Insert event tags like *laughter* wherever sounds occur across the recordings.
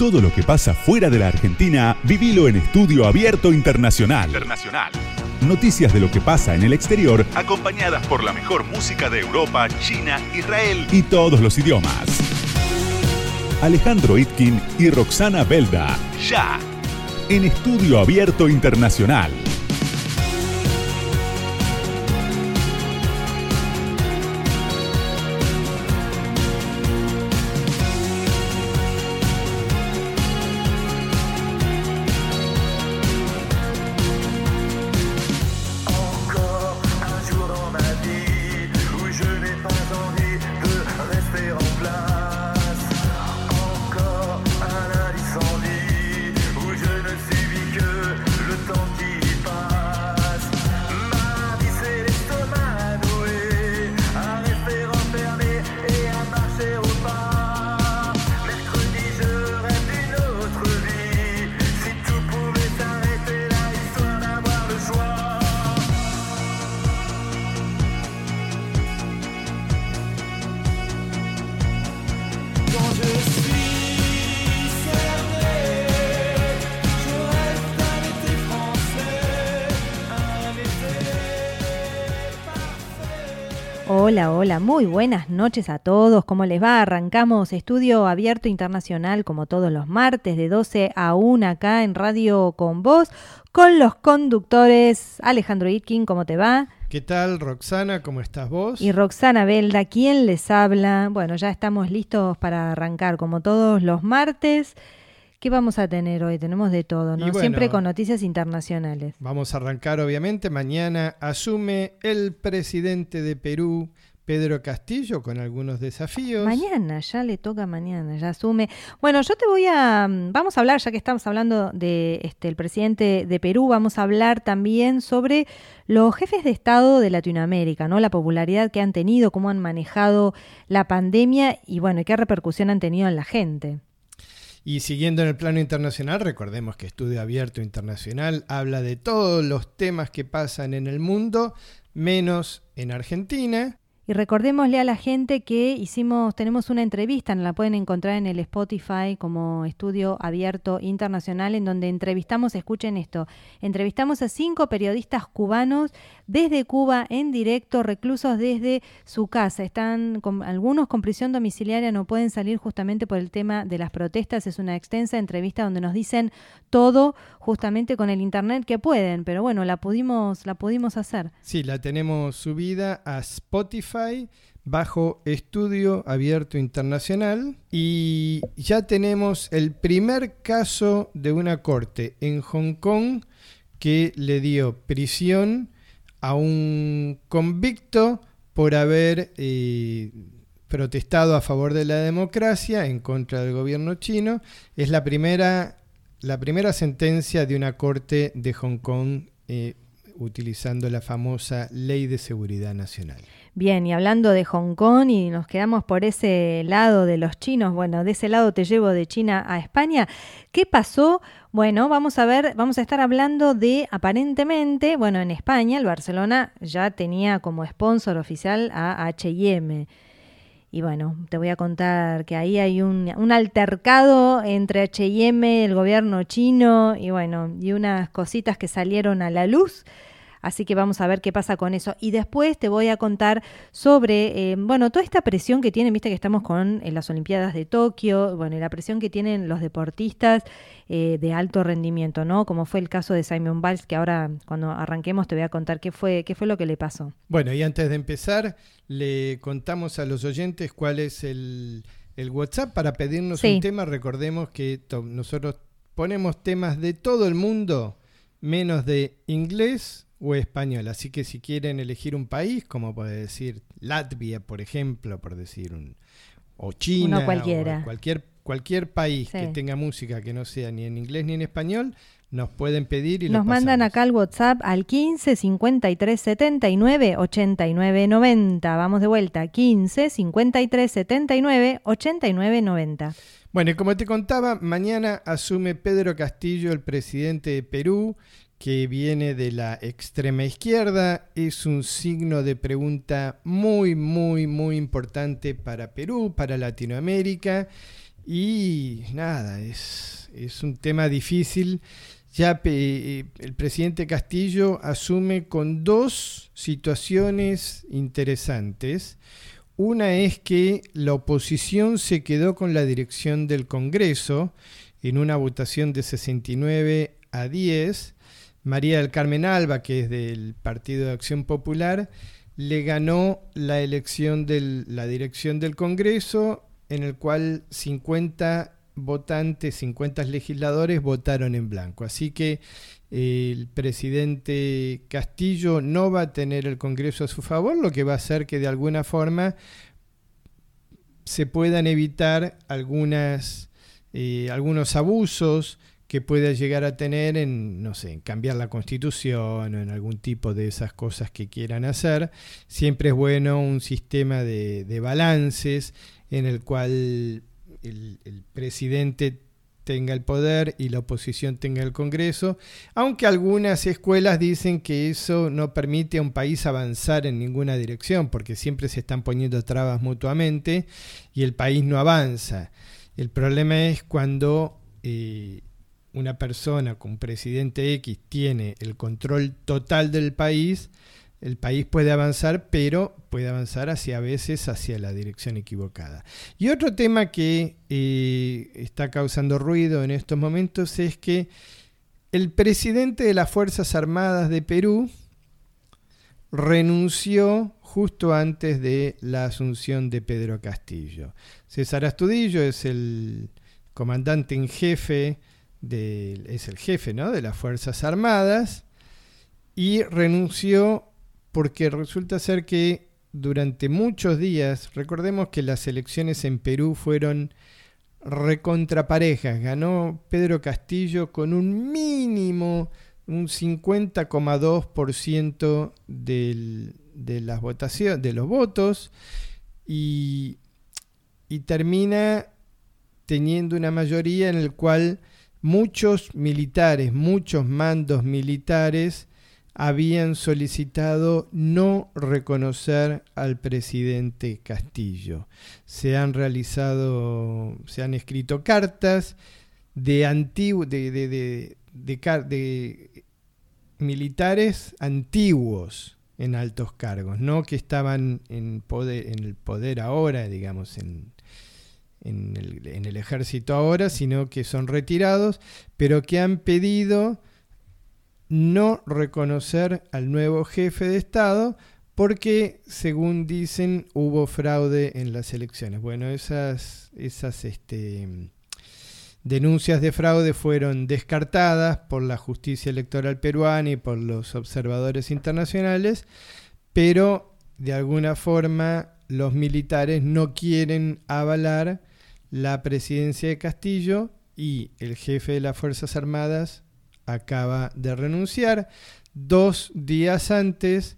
Todo lo que pasa fuera de la Argentina, vivilo en Estudio Abierto Internacional. Internacional. Noticias de lo que pasa en el exterior, acompañadas por la mejor música de Europa, China, Israel y todos los idiomas. Alejandro Itkin y Roxana Belda. Ya. En Estudio Abierto Internacional. Muy buenas noches a todos. ¿Cómo les va? Arrancamos Estudio Abierto Internacional como todos los martes de 12 a 1 acá en Radio con Voz con los conductores Alejandro Itkin, ¿cómo te va? ¿Qué tal, Roxana? ¿Cómo estás vos? Y Roxana Belda, ¿quién les habla? Bueno, ya estamos listos para arrancar como todos los martes. ¿Qué vamos a tener hoy? Tenemos de todo, ¿no? Siempre con noticias internacionales. Vamos a arrancar, obviamente. Mañana asume el presidente de Perú, Pedro Castillo con algunos desafíos. Mañana, ya le toca mañana, ya asume. Bueno, yo te voy a, mm, vamos a hablar, ya que estamos hablando de este, el presidente de Perú, vamos a hablar también sobre los jefes de Estado de Latinoamérica, ¿no? La popularidad que han tenido, cómo han manejado la pandemia y bueno, qué repercusión han tenido en la gente. Y siguiendo en el plano internacional, recordemos que Estudio Abierto Internacional habla de todos los temas que pasan en el mundo, menos en Argentina. Y recordémosle a la gente que hicimos, tenemos una entrevista, la pueden encontrar en el Spotify como Estudio Abierto Internacional, en donde entrevistamos, escuchen esto, entrevistamos a cinco periodistas cubanos desde Cuba en directo, reclusos desde su casa. Están con, algunos con prisión domiciliaria, no pueden salir justamente por el tema de las protestas. Es una extensa entrevista donde nos dicen todo justamente con el internet que pueden, pero bueno, la pudimos, la pudimos hacer. Sí, la tenemos subida a Spotify bajo estudio abierto internacional y ya tenemos el primer caso de una corte en Hong Kong que le dio prisión a un convicto por haber eh, protestado a favor de la democracia en contra del gobierno chino. Es la primera, la primera sentencia de una corte de Hong Kong eh, utilizando la famosa Ley de Seguridad Nacional. Bien, y hablando de Hong Kong y nos quedamos por ese lado de los chinos, bueno, de ese lado te llevo de China a España. ¿Qué pasó? Bueno, vamos a ver, vamos a estar hablando de aparentemente, bueno, en España el Barcelona ya tenía como sponsor oficial a HM. Y bueno, te voy a contar que ahí hay un, un altercado entre HM, el gobierno chino y bueno, y unas cositas que salieron a la luz Así que vamos a ver qué pasa con eso. Y después te voy a contar sobre, eh, bueno, toda esta presión que tienen, viste que estamos con eh, las Olimpiadas de Tokio, bueno, y la presión que tienen los deportistas eh, de alto rendimiento, ¿no? Como fue el caso de Simon Biles, que ahora cuando arranquemos te voy a contar qué fue, qué fue lo que le pasó. Bueno, y antes de empezar, le contamos a los oyentes cuál es el, WhatsApp para pedirnos un tema. Recordemos que nosotros ponemos temas de todo el mundo, menos de inglés o español. Así que si quieren elegir un país, como puede decir Latvia, por ejemplo, por decir un o China, cualquiera. o cualquier cualquier país que tenga música que no sea ni en inglés ni en español, nos pueden pedir y nos mandan acá al WhatsApp al 15 53 79 89 90. Vamos de vuelta, 15 53 79 89 90. Bueno, y como te contaba, mañana asume Pedro Castillo, el presidente de Perú, que viene de la extrema izquierda, es un signo de pregunta muy, muy, muy importante para Perú, para Latinoamérica, Y nada, es, es un tema difícil. Ya eh, el presidente Castillo asume con dos situaciones interesantes. Una es que la oposición se quedó con la dirección del Congreso en una votación de 69 a 10. María del Carmen Alba, que es del Partido de Acción Popular, le ganó la elección de la dirección del Congreso, en el cual 50 votantes, 50 legisladores votaron en blanco. Así que eh, el presidente Castillo no va a tener el Congreso a su favor, lo que va a hacer que de alguna forma se puedan evitar algunas, eh, algunos abusos que pueda llegar a tener en, no sé, en cambiar la constitución o en algún tipo de esas cosas que quieran hacer. Siempre es bueno un sistema de, de balances en el cual el, presidente tenga el poder y la oposición tenga el Congreso, aunque algunas escuelas dicen que eso no permite a un país avanzar en ninguna dirección, porque siempre se están poniendo trabas mutuamente y el país no avanza. El problema es cuando eh, una persona con presidente X tiene el control total del país, el país puede avanzar, pero puede avanzar hacia a veces hacia la dirección equivocada. Y otro tema que eh, está causando ruido en estos momentos es que el presidente de las Fuerzas Armadas de Perú renunció justo antes de la asunción de Pedro Castillo. César Astudillo es el comandante en jefe, es el jefe ¿no? de las Fuerzas Armadas y renunció porque resulta ser que durante muchos días, recordemos que las elecciones en Perú fueron recontraparejas, ganó Pedro Castillo con un mínimo, un 50,2% de las votaciones, de los votos, y, y termina teniendo una mayoría en el cual muchos militares, muchos mandos militares, habían solicitado no reconocer al presidente Castillo. Se han realizado, se han escrito cartas de, de, de, militares antiguos en altos cargos, no que estaban en, poder, en el poder ahora, digamos, en, en el, ejército ahora, sino que son retirados, pero que han pedido no reconocer al nuevo jefe de Estado porque, según dicen, hubo fraude en las elecciones. Bueno, esas, esas este, denuncias de fraude fueron descartadas por la justicia electoral peruana y por los observadores internacionales, pero de alguna forma los militares no quieren avalar la presidencia de Castillo y el jefe de las Fuerzas Armadas acaba de renunciar dos días antes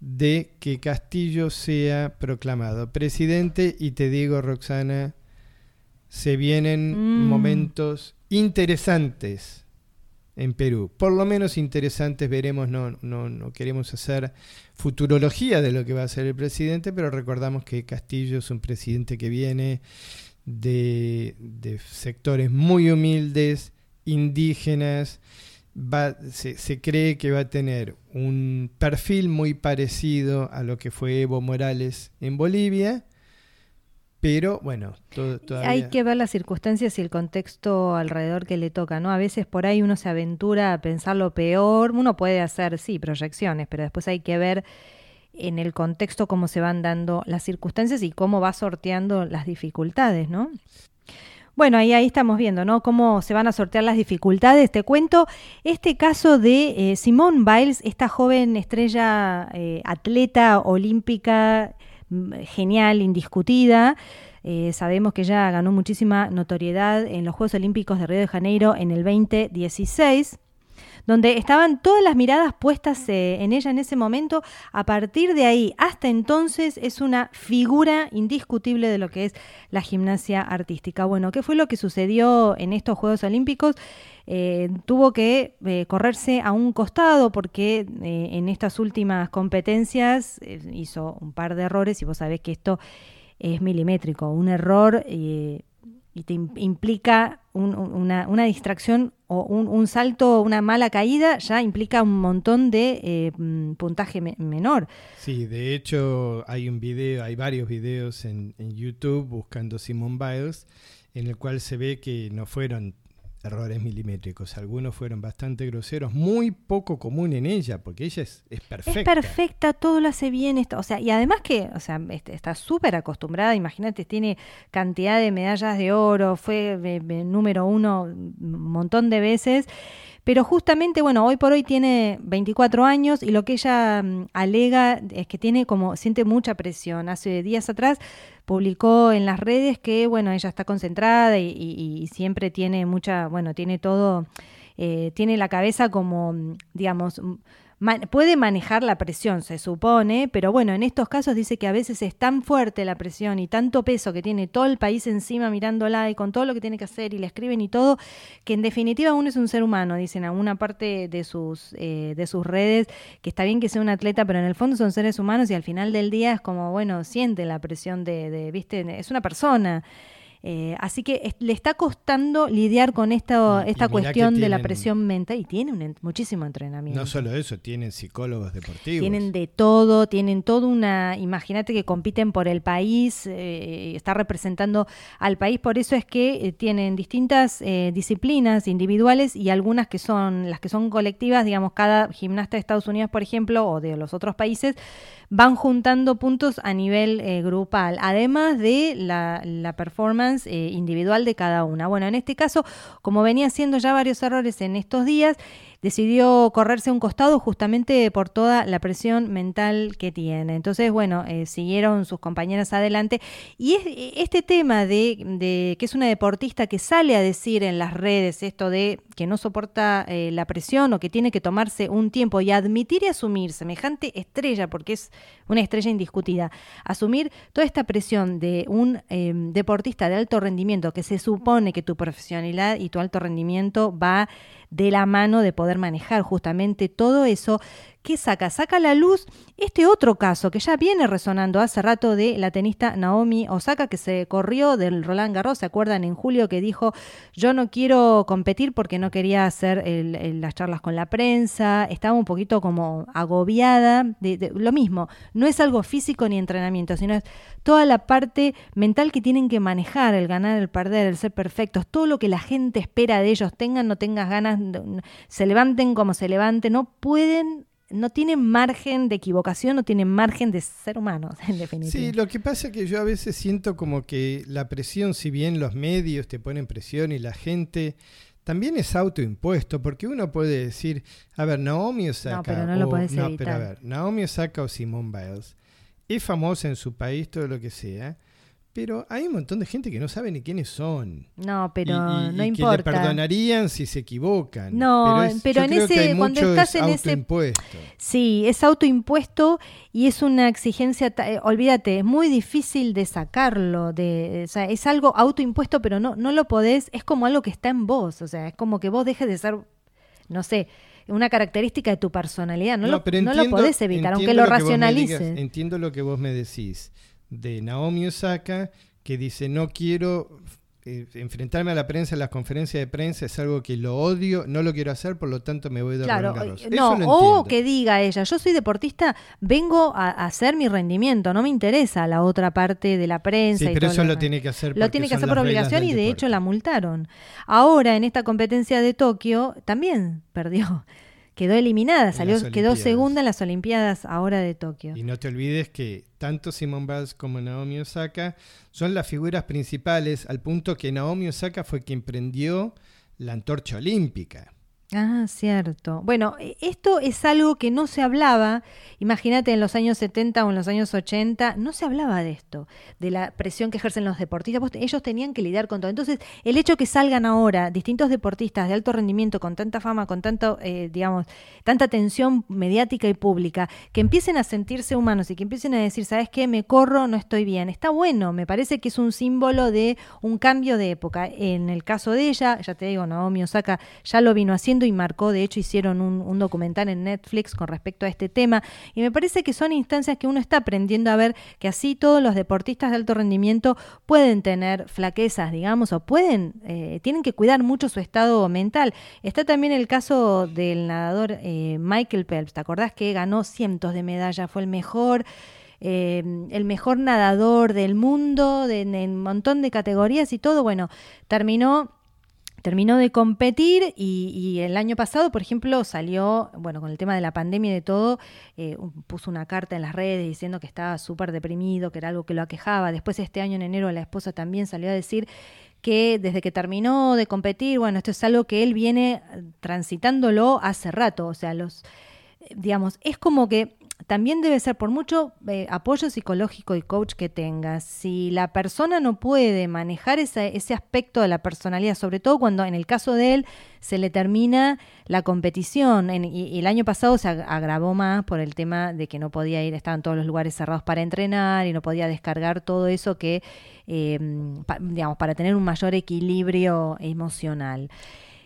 de que Castillo sea proclamado presidente y te digo Roxana, se vienen mm. momentos interesantes en Perú, por lo menos interesantes veremos, no, no, no queremos hacer futurología de lo que va a ser el presidente, pero recordamos que Castillo es un presidente que viene de, sectores muy humildes, indígenas, se, cree que va a tener un perfil muy parecido a lo que fue Evo Morales en Bolivia, pero bueno. Hay que ver las circunstancias y el contexto alrededor que le toca, ¿no? A veces por ahí uno se aventura a pensar lo peor, uno puede hacer, sí, proyecciones, pero después hay que ver en el contexto cómo se van dando las circunstancias y cómo va sorteando las dificultades, ¿no? Bueno, ahí, estamos viendo, ¿no? Cómo se van a sortear las dificultades. Te cuento este caso de eh, Simone Biles, esta joven estrella eh, atleta olímpica mm, genial, indiscutida. Eh, sabemos que ya ganó muchísima notoriedad en los Juegos Olímpicos de Río de Janeiro en el 2016 donde estaban todas las miradas puestas eh, en ella en ese momento. A partir de ahí hasta entonces es una figura indiscutible de lo que es la gimnasia artística. Bueno, ¿qué fue lo que sucedió en estos Juegos Olímpicos? Eh, tuvo que eh, correrse a un costado porque en estas últimas competencias hizo un par de errores y vos sabés que esto es milimétrico, un error y te implica una, distracción o un, salto, una mala caída, ya implica un montón de eh, mm, puntaje menor. Sí, de hecho hay un video, hay varios videos en, en YouTube buscando Simon Biles en el cual se ve que no fueron errores milimétricos. Algunos fueron bastante groseros, muy poco común en ella, porque ella es, es perfecta. Es perfecta, todo lo hace bien. o sea, y además que, o sea, este, está súper acostumbrada, imagínate, tiene cantidad de medallas de oro, fue número uno un montón de veces. Pero justamente, bueno, hoy por hoy tiene 24 años y lo que ella mm, alega es que tiene como, siente mucha presión. Hace días atrás publicó en las redes que, bueno, ella está concentrada y, siempre tiene mucha, bueno, tiene todo, eh, tiene la cabeza como, mm, puede manejar la presión, se supone, pero bueno, en estos casos dice que a veces es tan fuerte la presión y tanto peso que tiene todo el país encima mirándola y con todo lo que tiene que hacer y le escriben y todo, que en definitiva uno es un ser humano, dicen a una parte de sus, eh, de sus redes, que está bien que sea un atleta, pero en el fondo son seres humanos y al final del día es como, bueno, siente la presión de, de viste, es una persona. Eh, así que le está costando lidiar con esta, esta cuestión de la presión mental y tienen muchísimo entrenamiento. No solo eso, tienen psicólogos deportivos. Tienen de todo, tienen toda una, imagínate que compiten por el país, eh, está representando al país, por eso es que eh, tienen distintas disciplinas individuales y algunas que son las que son colectivas, digamos, cada gimnasta de Estados Unidos, por ejemplo, o de los otros países, van juntando puntos a nivel eh, grupal, además de la, performance eh, individual de cada una. Bueno, en este caso, como venía haciendo ya varios errores en estos días, decidió correrse a un costado justamente por toda la presión mental que tiene. Entonces, bueno, eh, siguieron sus compañeras adelante. Y este tema de, que es una deportista que sale a decir en las redes esto de que no soporta eh, la presión o que tiene que tomarse un tiempo y admitir y asumir semejante estrella, porque es una estrella indiscutida, asumir toda esta presión de un em, deportista de alto rendimiento que se supone que tu profesionalidad y tu alto rendimiento va de la mano de poder manejar justamente todo eso ¿Qué saca? Saca a la luz este otro caso que ya viene resonando hace rato de la tenista Naomi Osaka que se corrió del Roland Garros, ¿se acuerdan? En julio que dijo yo no quiero competir porque no quería hacer las charlas con la prensa, estaba un poquito como agobiada, de, lo mismo, no es algo físico ni entrenamiento, sino es toda la parte mental que tienen que manejar, el ganar, el perder, el ser perfectos, todo lo que la gente espera de ellos, tengan, no tengas ganas, se levanten como se levanten, no pueden no tienen margen de equivocación, no tienen margen de ser humanos, *laughs* en definitiva. Sí, lo que pasa es que yo a veces siento como que la presión, si bien los medios te ponen presión y la gente también es autoimpuesto, porque uno puede decir, a ver, Naomi Osaka. No, pero no lo puedes no, pero a ver, Naomi Osaka o Simone Biles es famosa en su país, todo lo que sea pero hay un montón de gente que no sabe ni quiénes son. No, pero no importa. Que le perdonarían si se equivocan. No, pero, en ese, cuando estás en ese. Sí, es autoimpuesto y es una exigencia. Eh, olvídate, es muy difícil de sacarlo. De, o sea, es algo autoimpuesto, pero no, no lo podés. Es como algo que está en vos. O sea, es como que vos dejes de ser, no sé, una característica de tu personalidad. No, lo, no lo podés evitar, aunque lo, racionalices. entiendo lo que vos me decís de Naomi Osaka que dice no quiero eh, enfrentarme a la prensa en las conferencias de prensa es algo que lo odio, no lo quiero hacer, por lo tanto me voy de claro, eh, No, o que diga ella, yo soy deportista, vengo a, hacer mi rendimiento, no me interesa la otra parte de la prensa. Sí, pero eso lo, tiene que hacer. Lo tiene que hacer por obligación y de hecho la multaron. Ahora en esta competencia de Tokio también perdió quedó eliminada, salió, quedó segunda en las Olimpiadas ahora de Tokio. Y no te olvides que tanto Simone Biles como Naomi Osaka son las figuras principales, al punto que Naomi Osaka fue quien prendió la antorcha olímpica. Ah, cierto. Bueno, e, esto es algo que no se hablaba, imagínate en los años 70 o en los años 80, no se hablaba de esto, de la presión que ejercen los deportistas, ellos tenían que lidiar con todo. Entonces, el hecho que salgan ahora distintos deportistas de alto rendimiento, con tanta fama, con tanto, eh, digamos, tanta atención mediática y pública, que empiecen a sentirse humanos y que empiecen a decir, ¿sabes qué? Me corro, no estoy bien. Está bueno, me parece que es un símbolo de un cambio de época. En el caso de ella, ya te digo, Naomi Osaka ya lo vino haciendo y marcó, de hecho hicieron un, documental en Netflix con respecto a este tema y me parece que son instancias que uno está aprendiendo a ver que así todos los deportistas de alto rendimiento pueden tener flaquezas, digamos, o pueden, eh, tienen que cuidar mucho su estado mental. Está también el caso del nadador eh, Michael Phelps, ¿te acordás que ganó cientos de medallas? Fue el mejor... Eh, el mejor nadador del mundo, en un montón de categorías y todo, bueno, terminó terminó de competir y, el año pasado, por ejemplo, salió, bueno, con el tema de la pandemia y de todo, eh, puso una carta en las redes diciendo que estaba súper deprimido, que era algo que lo aquejaba. Después este año en enero la esposa también salió a decir que desde que terminó de competir, bueno, esto es algo que él viene transitándolo hace rato, o sea, los, digamos, es como que también debe ser por mucho eh, apoyo psicológico y coach que tengas. Si la persona no puede manejar ese, aspecto de la personalidad, sobre todo cuando en el caso de él se le termina la competición, y, el año pasado se agravó más por el tema de que no podía ir, estaban todos los lugares cerrados para entrenar y no podía descargar todo eso que, eh, digamos, para tener un mayor equilibrio emocional.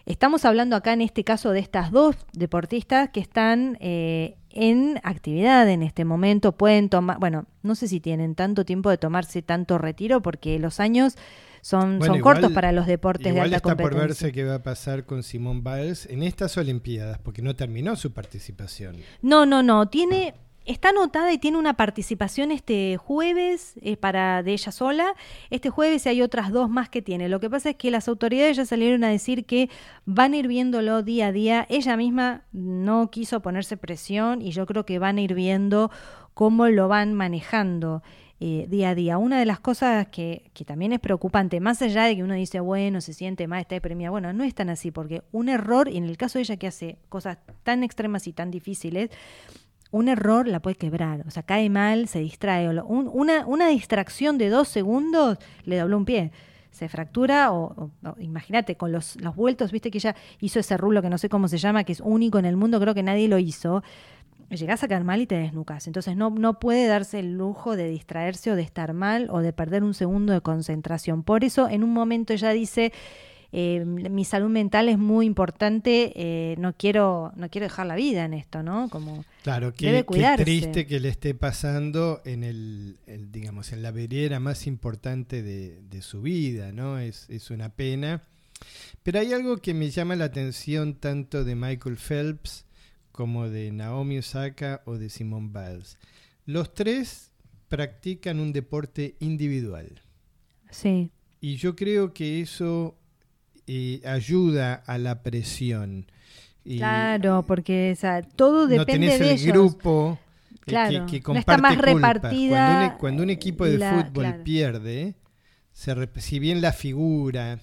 Estamos hablando acá en este caso de estas dos deportistas que están eh, en actividad en este momento, pueden tomar, bueno, no sé si tienen tanto tiempo de tomarse tanto retiro porque los años son, son cortos para los deportes de alta está por verse qué va a pasar con Simón Biles en estas Olimpiadas, porque no terminó su participación. No, no, no, tiene Está anotada y tiene una participación este jueves eh, para de ella sola. Este jueves hay otras dos más que tiene. Lo que pasa es que las autoridades ya salieron a decir que van a ir viéndolo día a día. Ella misma no quiso ponerse presión y yo creo que van a ir viendo cómo lo van manejando. Eh, día a día. Una de las cosas que, que, también es preocupante, más allá de que uno dice, bueno, se siente mal, está deprimida, bueno, no es tan así, porque un error, y en el caso de ella que hace cosas tan extremas y tan difíciles, un error la puede quebrar. O sea, cae mal, se distrae. una, una distracción de dos segundos le dobló un pie. Se fractura o, imagínate, con los, los vueltos, viste que ella hizo ese rulo que no sé cómo se llama, que es único en el mundo, creo que nadie lo hizo. Llegás a caer mal y te desnucas. Entonces no, no puede darse el lujo de distraerse o de estar mal o de perder un segundo de concentración. Por eso en un momento ella dice, eh, mi salud mental es muy importante, eh, no quiero no quiero dejar la vida en esto, ¿no? Como claro, qué, qué triste que le esté pasando en el, digamos en la vereda más importante de, su vida, ¿no? Es, es una pena. Pero hay algo que me llama la atención tanto de Michael Phelps como de Naomi Osaka o de Simone Biles. Los tres practican un deporte individual. Sí. Y yo creo que eso ayuda a la presión. claro, porque todo depende no tenés el grupo que, que, comparte no está más repartida. Cuando un, equipo de fútbol pierde, si bien la figura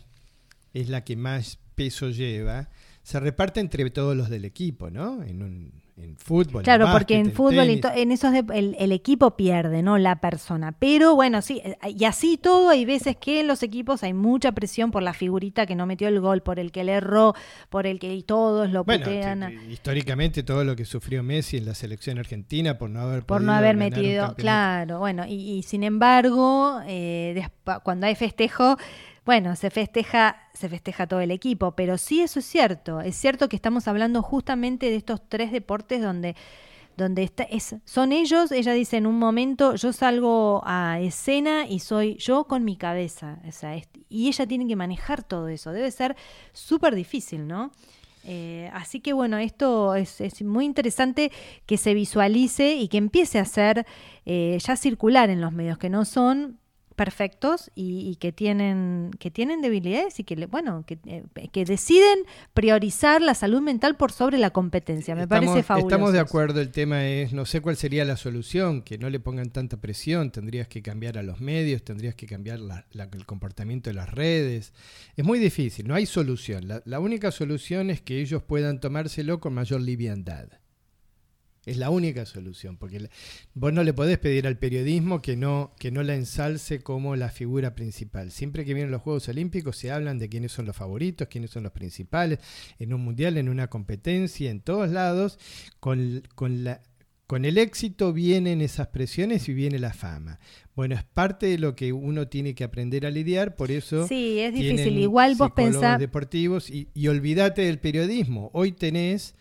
es la que más peso lleva, se reparte entre todos los del equipo, ¿no? En un, en fútbol. Claro, porque en fútbol y en esos el, equipo pierde, no la persona. Pero bueno, sí, eh, y así todo, hay veces que en los equipos hay mucha presión por la figurita que no metió el gol, por el que le erró, por el que todos lo bueno, históricamente todo lo que sufrió Messi en la selección argentina por no haber por no haber metido, claro, bueno, y, sin embargo, eh, cuando hay festejo bueno, se festeja, se festeja todo el equipo, pero sí eso es cierto. Es cierto que estamos hablando justamente de estos tres deportes donde, donde está, es, son ellos, ella dice en un momento, yo salgo a escena y soy yo con mi cabeza. y ella tiene que manejar todo eso. Debe ser súper difícil, ¿no? Eh, así que bueno, esto es, muy interesante que se visualice y que empiece a ser eh, ya circular en los medios, que no son perfectos y, que tienen que tienen debilidades y que bueno que, eh, que, deciden priorizar la salud mental por sobre la competencia. Me parece fabuloso estamos de acuerdo el tema es no sé cuál sería la solución que no le pongan tanta presión tendrías que cambiar a los medios tendrías que cambiar el comportamiento de las redes. Es muy difícil no hay solución. La única solución es que ellos puedan tomárselo con mayor liviandad es la única solución, porque vos no le podés pedir al periodismo que no, que no la ensalce como la figura principal. Siempre que vienen los Juegos Olímpicos se hablan de quiénes son los favoritos, quiénes son los principales, en un mundial, en una competencia, en todos lados, con, con, la, con el éxito vienen esas presiones y viene la fama. Bueno, es parte de lo que uno tiene que aprender a lidiar, por eso. Sí, es difícil. Igual vos pensás. deportivos y, y olvídate del periodismo. Hoy tenés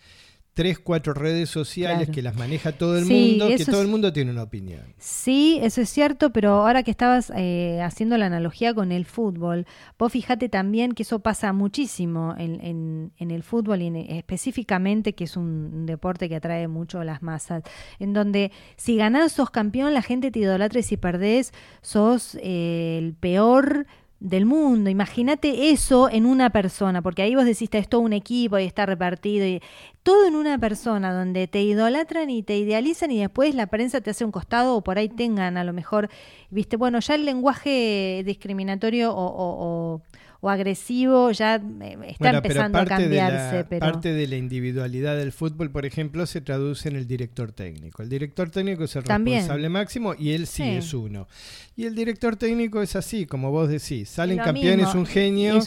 tres, cuatro redes sociales que las maneja todo el mundo, que todo el mundo tiene una opinión. Sí, eso es cierto, pero ahora que estabas eh, haciendo la analogía con el fútbol, vos fíjate también que eso pasa muchísimo en, en, el fútbol y específicamente que es un deporte que atrae mucho a las masas, en donde si ganás sos campeón, la gente te idolatra y si perdés sos eh, el peor del mundo. Imagínate eso en una persona, porque ahí vos decís, es todo un equipo y está repartido, y todo en una persona donde te idolatran y te idealizan y después la prensa te hace un costado o por ahí tengan a lo mejor, viste, bueno, ya el lenguaje discriminatorio o, o agresivo ya eh, está empezando a cambiarse. pero... Parte de la individualidad del fútbol, por ejemplo, se traduce en el director técnico. El director técnico es el responsable máximo y él sí, es uno. Y el director técnico es así, como vos decís, salen campeones un genio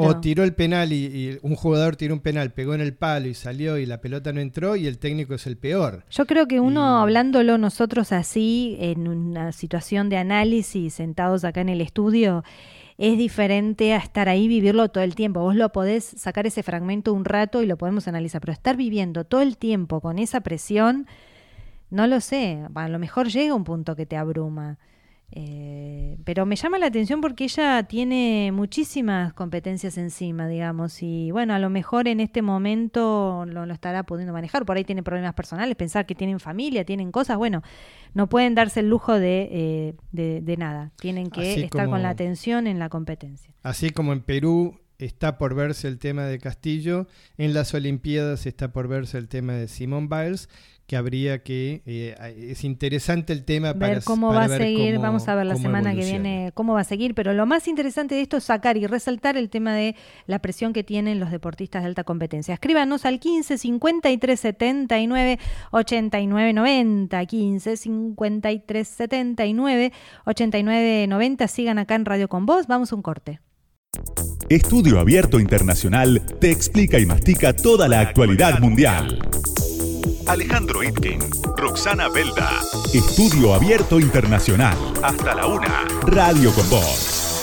o tiró el penal y, un jugador tiró un penal, pegó en el palo y salió y la pelota no entró y el técnico es el peor. Yo creo que uno hablándolo nosotros así en una situación de análisis sentados acá en el estudio es diferente a estar ahí, vivirlo todo el tiempo. Vos lo podés sacar ese fragmento un rato y lo podemos analizar, pero estar viviendo todo el tiempo con esa presión, no lo sé, a lo mejor llega un punto que te abruma. Eh, pero me llama la atención porque ella tiene muchísimas competencias encima, digamos, y bueno, a lo mejor en este momento lo, lo, estará pudiendo manejar, por ahí tiene problemas personales, pensar que tienen familia, tienen cosas, bueno, no pueden darse el lujo de, eh, de, nada, tienen que estar con la atención en la competencia. Así como en Perú está por verse el tema de Castillo, en las Olimpiadas está por verse el tema de Simone Biles, que habría que eh, es interesante el tema ver para cómo va a seguir vamos a ver la semana que viene cómo va a seguir pero lo más interesante de esto es sacar y resaltar el tema de la presión que tienen los deportistas de alta competencia. Escríbanos al 15 53 79 89 90 15 53 79 89 90 sigan acá en Radio con Vos vamos a un corte. Estudio Abierto Internacional te explica y mastica toda la actualidad mundial. Alejandro Itkin, Roxana Belda. Estudio Abierto Internacional. Hasta la una. Radio con Voz.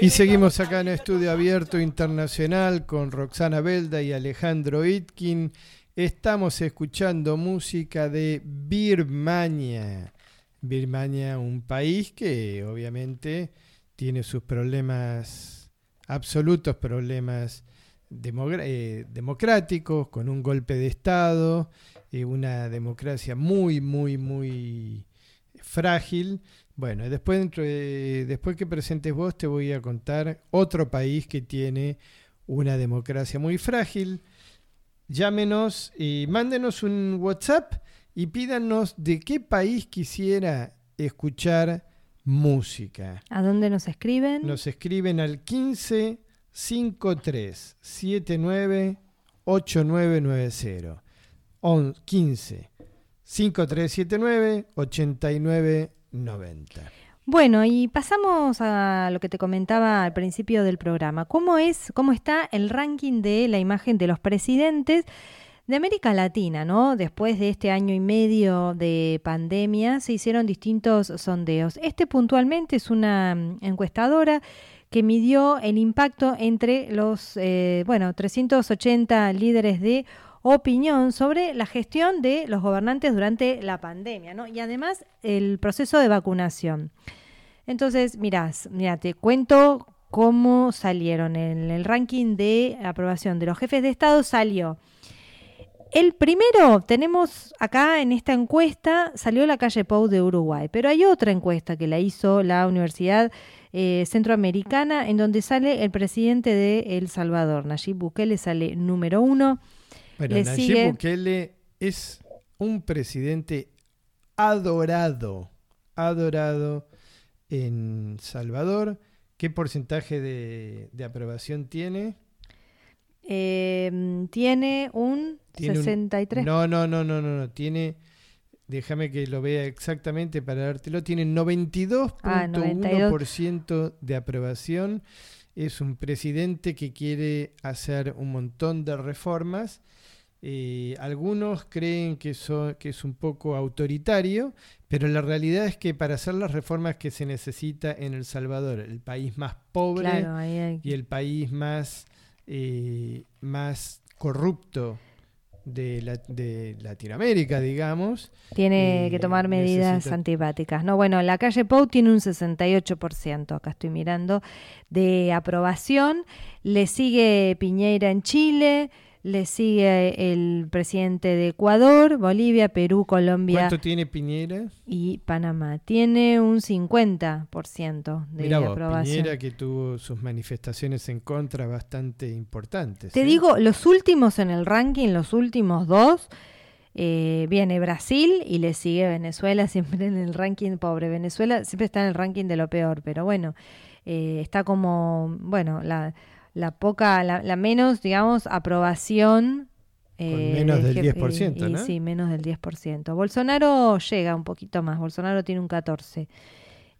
Y seguimos acá en Estudio Abierto Internacional con Roxana Belda y Alejandro Itkin. Estamos escuchando música de Birmania. Birmania, un país que obviamente tiene sus problemas, absolutos problemas eh, democráticos, con un golpe de Estado, eh, una democracia muy, muy, muy frágil. Bueno, después, después que presentes vos te voy a contar otro país que tiene una democracia muy frágil. Llámenos y mándenos un WhatsApp y pídanos de qué país quisiera escuchar música. ¿A dónde nos escriben? Nos escriben al 15 53 79 8990. 15 5379 8990. Bueno, y pasamos a lo que te comentaba al principio del programa. ¿Cómo es, cómo está el ranking de la imagen de los presidentes de América Latina, ¿no? Después de este año y medio de pandemia, se hicieron distintos sondeos. Este puntualmente es una mm, encuestadora que midió el impacto entre los, eh, bueno, 380 líderes de opinión sobre la gestión de los gobernantes durante la pandemia, ¿no? Y además el proceso de vacunación. Entonces, mirás, mira, te cuento cómo salieron. En el ranking de aprobación de los jefes de Estado salió. El primero, tenemos acá en esta encuesta, salió la calle Pou de Uruguay, pero hay otra encuesta que la hizo la Universidad eh, Centroamericana, en donde sale el presidente de El Salvador, Nayib Bukele, sale número uno. Bueno, Nayib Bukele es un presidente adorado, adorado en Salvador. ¿Qué porcentaje de, aprobación tiene? Em, tiene un 63. no, no, no, no, no, no. Tiene, déjame que lo vea exactamente para dártelo. Tiene 92.1% ah, de aprobación. Es un presidente que quiere hacer un montón de reformas eh, algunos creen que, que es un poco autoritario, pero la realidad es que para hacer las reformas que se necesita en El Salvador, el país más pobre y el país más, eh, más corrupto de, Latinoamérica, digamos. Tiene eh, que tomar medidas antipáticas. No, bueno, la calle Pou tiene un 68%, acá estoy mirando, de aprobación. Le sigue Piñeira en Chile. Le sigue el presidente de Ecuador, Bolivia, Perú, Colombia. ¿Cuánto tiene Piñera? Y Panamá. Tiene un 50% de Mirá aprobación. Piñera que tuvo sus manifestaciones en contra bastante importantes. Te ¿eh? digo, los últimos en el ranking, los últimos dos, eh, viene Brasil y le sigue Venezuela, *laughs* siempre en el ranking, pobre Venezuela, siempre está en el ranking de lo peor, pero bueno, eh, está como, bueno, la la poca, la, menos, digamos, aprobación. Eh, menos del 10%, ¿no? Sí, menos del 10%. Bolsonaro llega un poquito más, Bolsonaro tiene un 14%.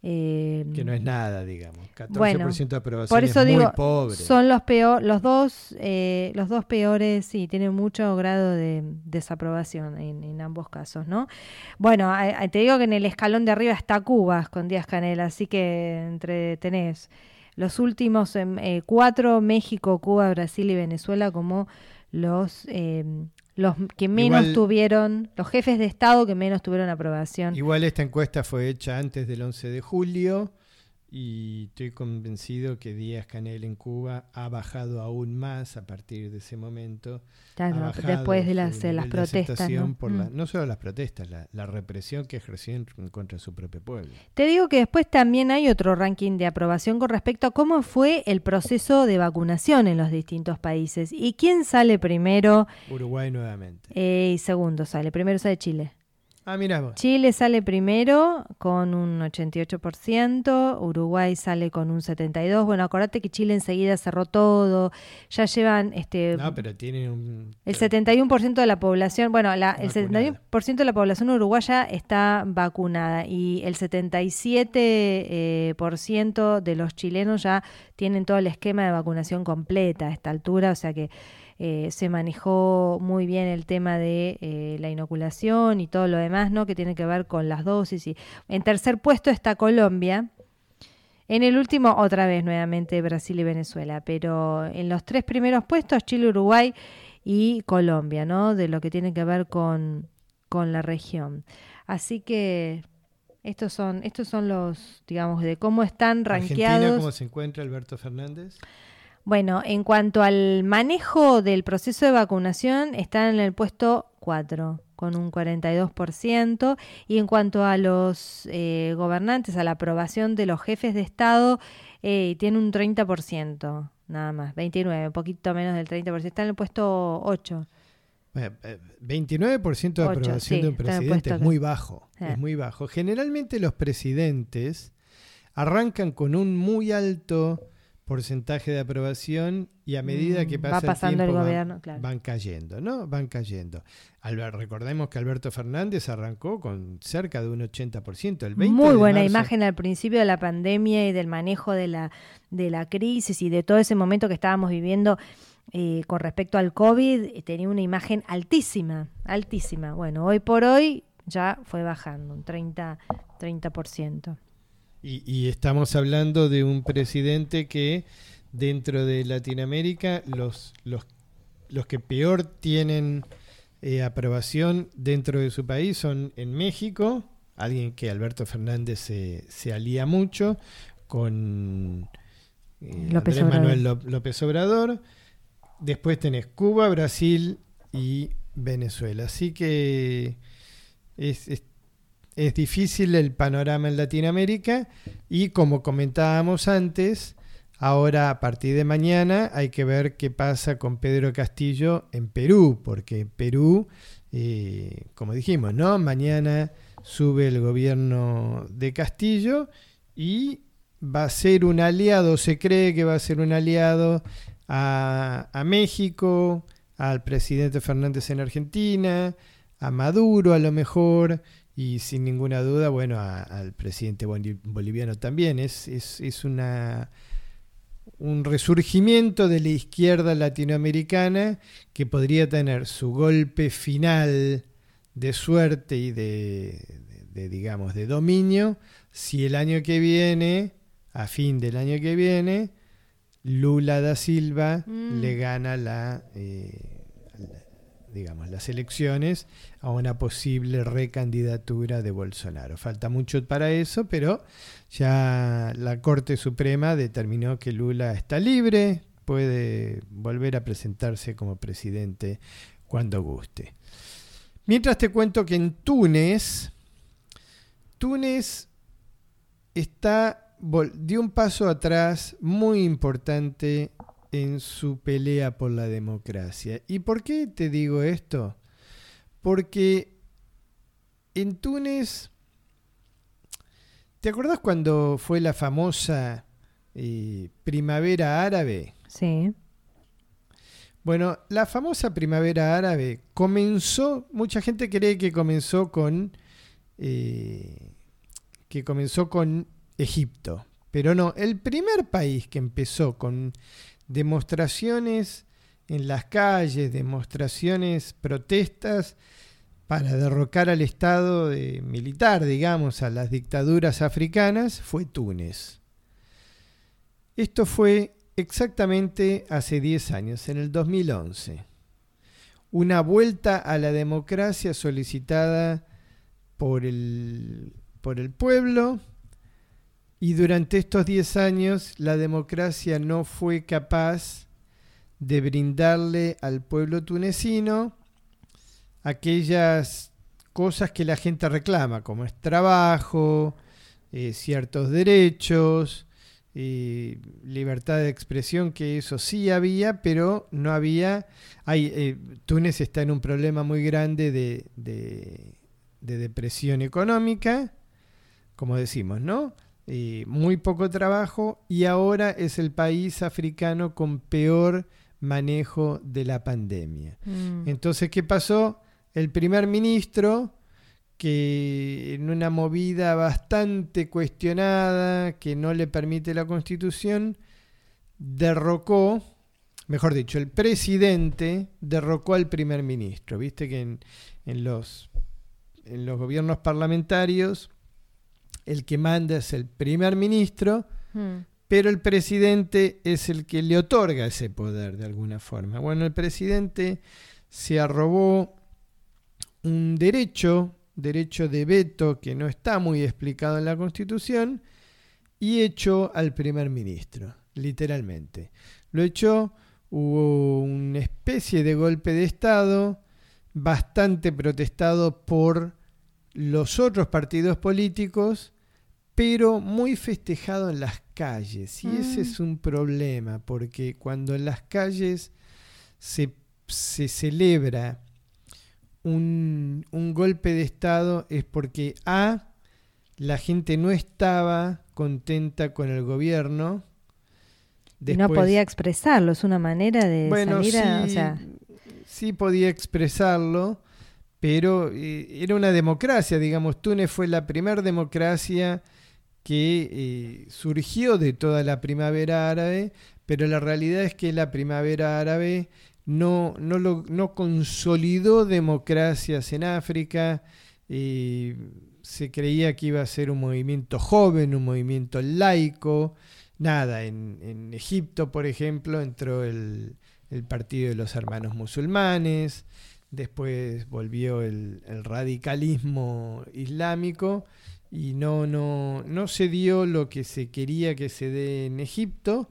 Eh, que no es nada, digamos. 14% de aprobación por eso es digo, muy pobre. Son los peor, los dos, eh, los dos peores, sí, tienen mucho grado de desaprobación en, ambos casos, ¿no? Bueno, te digo que en el escalón de arriba está Cuba con Díaz Canel, así que entre tenés los últimos em, eh, cuatro, México, Cuba, Brasil y Venezuela, como los, em, los que menos tuvieron, los jefes de Estado que menos tuvieron aprobación. Igual esta encuesta fue hecha antes del 11 de julio y estoy convencido que Díaz Canel en Cuba ha bajado aún más a partir de ese momento. después de las, las protestas. ¿no? Por mm. no solo las protestas, la, represión que ejerció en contra su propio pueblo. Te digo que después también hay otro ranking de aprobación con respecto a cómo fue el proceso de vacunación en los distintos países. ¿Y quién sale primero? Uruguay nuevamente. Eh, y segundo sale, primero sale Chile. Ah. Chile sale primero con un 88%, Uruguay sale con un 72%. Bueno, acordate que Chile enseguida cerró todo, ya llevan... este No, pero tienen un... El 71% de la población, bueno, la, el 71% de la población uruguaya está vacunada y el 77% eh, por ciento de los chilenos ya tienen todo el esquema de vacunación completa a esta altura, o sea que eh, se manejó muy bien el tema de eh, la inoculación y todo lo demás, ¿no? Que tiene que ver con las dosis. Y en tercer puesto está Colombia. En el último, otra vez nuevamente Brasil y Venezuela, pero en los tres primeros puestos, Chile, Uruguay y Colombia, ¿no? De lo que tiene que ver con, con la región. Así que estos son, estos son los, digamos, de cómo están rankeados. ¿Cómo se encuentra Alberto Fernández? Bueno, en cuanto al manejo del proceso de vacunación, está en el puesto 4 con un 42%, y en cuanto a los eh, gobernantes, a la aprobación de los jefes de Estado, eh, tiene un 30%, nada más, 29, un poquito menos del 30%, está en el puesto 8. 29% de aprobación de un presidente es muy bajo, es muy bajo. Generalmente los presidentes arrancan con un muy alto porcentaje de aprobación y a medida que mm, pasa pasando el, tiempo gobierno, van, cayendo, ¿no? Van cayendo. recordemos que Alberto Fernández arrancó con cerca de un 80%. El Muy buena imagen al principio de la pandemia y del manejo de la, de la crisis y de todo ese momento que estábamos viviendo eh, con respecto al COVID. Tenía una imagen altísima, altísima. Bueno, hoy por hoy ya fue bajando, un 30%. 30%. Y, estamos hablando de un presidente que dentro de Latinoamérica los, los, los que peor tienen eh, aprobación dentro de su país son en México, alguien que Alberto Fernández se, se alía mucho con eh, López Manuel López Obrador. Después tenés Cuba, Brasil y Venezuela. Así que es es difícil el panorama en Latinoamérica y como comentábamos antes, ahora a partir de mañana hay que ver qué pasa con Pedro Castillo en Perú, porque Perú, eh, como dijimos, ¿no? Mañana sube el gobierno de Castillo y va a ser un aliado, se cree que va a ser un aliado a México, al presidente Fernández en Argentina, a Maduro a lo mejor, y sin ninguna duda, bueno, al presidente boliviano también. Es, es, es, una, un resurgimiento de la izquierda latinoamericana que podría tener su golpe final de suerte y de, digamos, de dominio si el año que viene, a fin del año que viene, Lula da Silva mm. le gana la... Eh, digamos, las elecciones a una posible recandidatura de Bolsonaro. Falta mucho para eso, pero ya la Corte Suprema determinó que Lula está libre, puede volver a presentarse como presidente cuando guste. Mientras te cuento que en Túnez, Túnez está dio un paso atrás muy importante en su pelea por la democracia. ¿Y por qué te digo esto? Porque en Túnez, ¿te acordás cuando fue la famosa eh, primavera árabe? Sí. Bueno, la famosa primavera árabe comenzó, mucha gente cree que comenzó con eh, que comenzó con Egipto, pero no, el primer país que empezó con demostraciones en las calles, demostraciones, protestas para derrocar al Estado militar, digamos, a las dictaduras africanas, fue Túnez. Esto fue exactamente hace 10 años, en el 2011. Una vuelta a la democracia solicitada por el, por el pueblo, y durante estos 10 años la democracia no fue capaz de brindarle al pueblo tunecino aquellas cosas que la gente reclama, como es trabajo, eh, ciertos derechos, eh, libertad de expresión, que eso sí había, pero no había... Hay, eh, Túnez está en un problema muy grande de, de depresión económica, como decimos, ¿no? Muy poco trabajo y ahora es el país africano con peor manejo de la pandemia. Mm. Entonces, ¿qué pasó? El primer ministro, que en una movida bastante cuestionada, que no le permite la constitución, derrocó, mejor dicho, el presidente derrocó al primer ministro. Viste que en, en los, en los gobiernos parlamentarios el que manda es el primer ministro, hmm. pero el presidente es el que le otorga ese poder de alguna forma. Bueno, el presidente se arrobó un derecho, derecho de veto que no está muy explicado en la Constitución, y echó al primer ministro, literalmente. lo echó, hubo una especie de golpe de Estado bastante protestado por los otros partidos políticos, pero muy festejado en las calles. Y ese es Mm. un problema, porque cuando en las calles se, se celebra un, un golpe de Estado es porque A, la gente no estaba contenta con el gobierno. Y no Después- podía expresarlo, es una manera de bueno, salir a... O sí, sea, sí podía expresarlo, pero eh, era una democracia, digamos. Túnez fue la primera democracia que eh, surgió de toda la primavera árabe, pero la realidad es que la primavera árabe no, no, consolidó democracias en África. eh, se creía que iba a ser un movimiento joven, un movimiento laico. Nada, en, Egipto, por ejemplo, entró el Partido de los Hermanos Musulmanes, después volvió el, radicalismo islámico y no, no, no se dio lo que se quería que se dé en Egipto